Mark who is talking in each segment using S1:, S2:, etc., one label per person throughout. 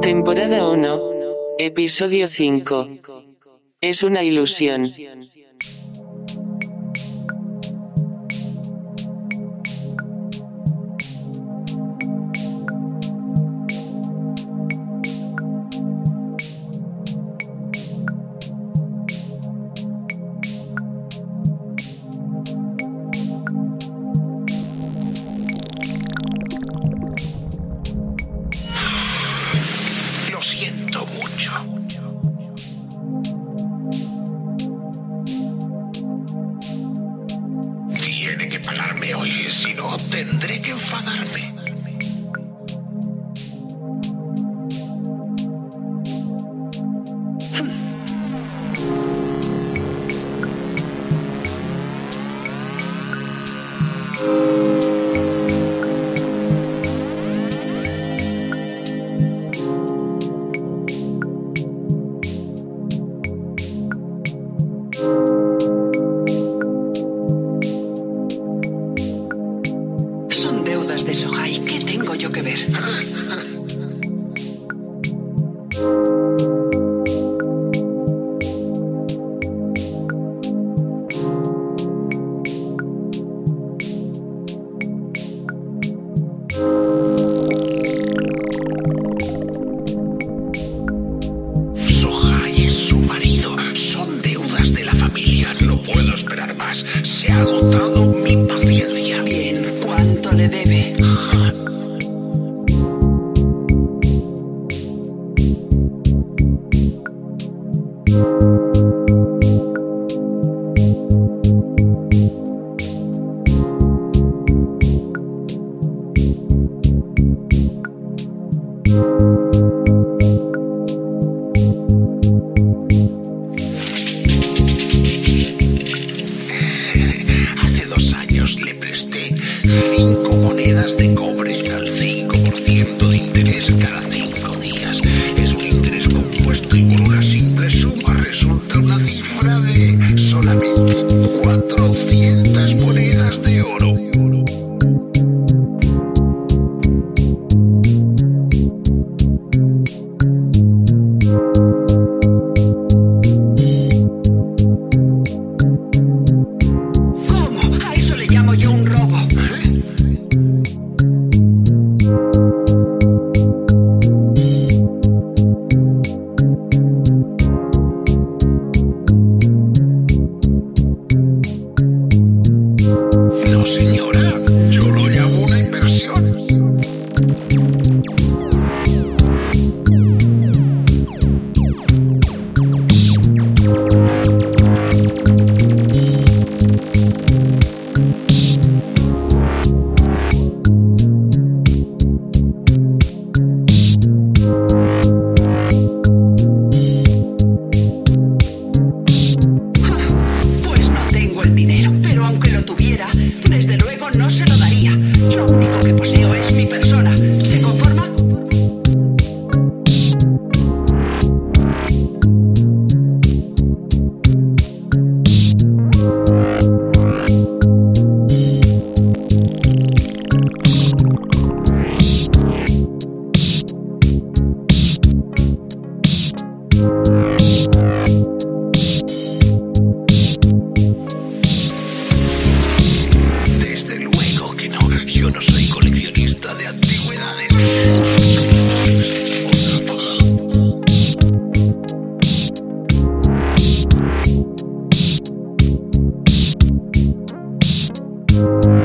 S1: Temporada 1, episodio 5. Es una ilusión.
S2: tiene que pagarme hoy, si no tendré que enfadarme.
S3: cuánto le debe. You.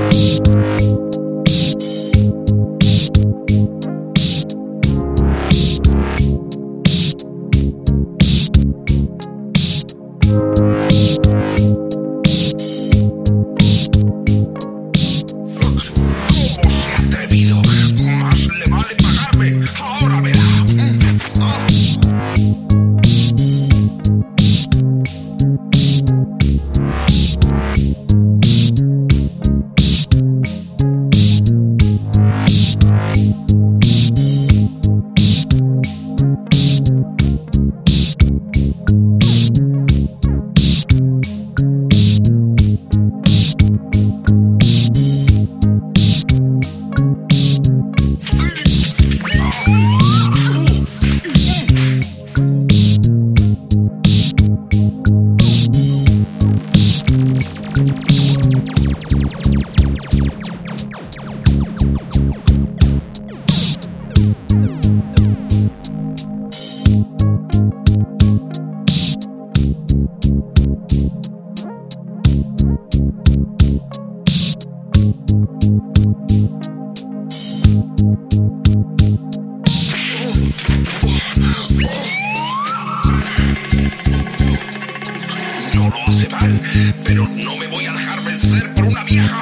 S2: No lo
S3: hace mal, pero no
S2: me voy a dejar
S3: vencer por una vieja.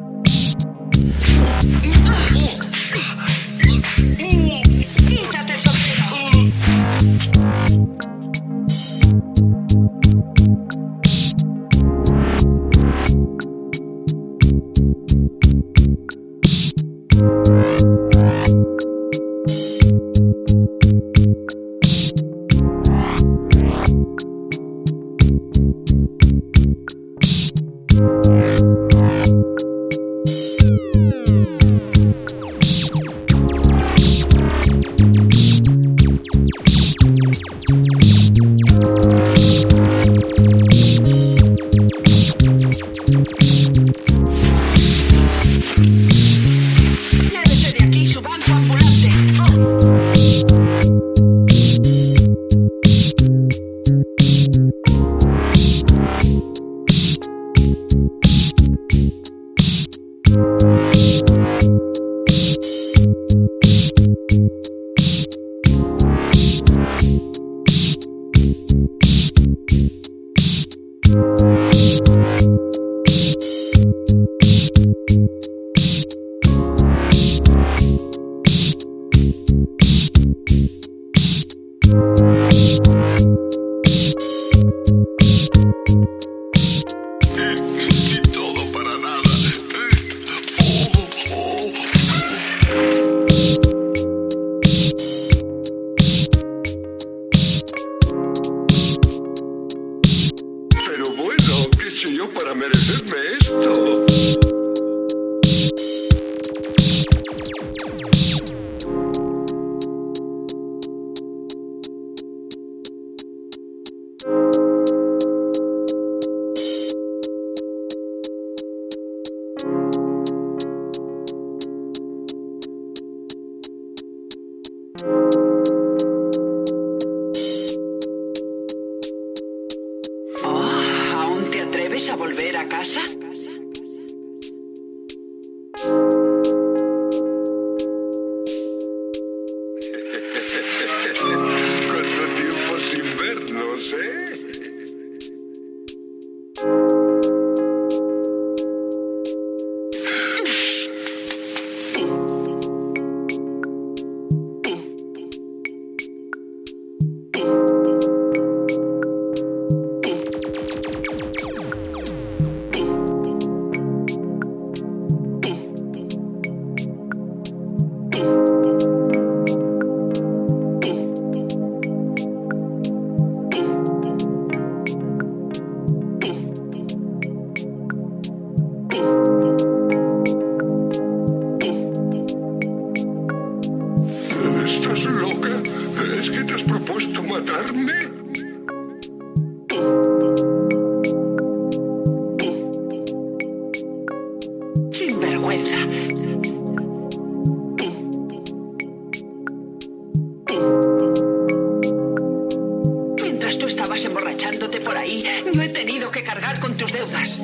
S2: ¿Aún te atreves a volver a casa?
S3: Matarme?
S2: Sin vergüenza. Mientras tú estabas emborrachándote por ahí, yo he tenido que cargar con tus deudas.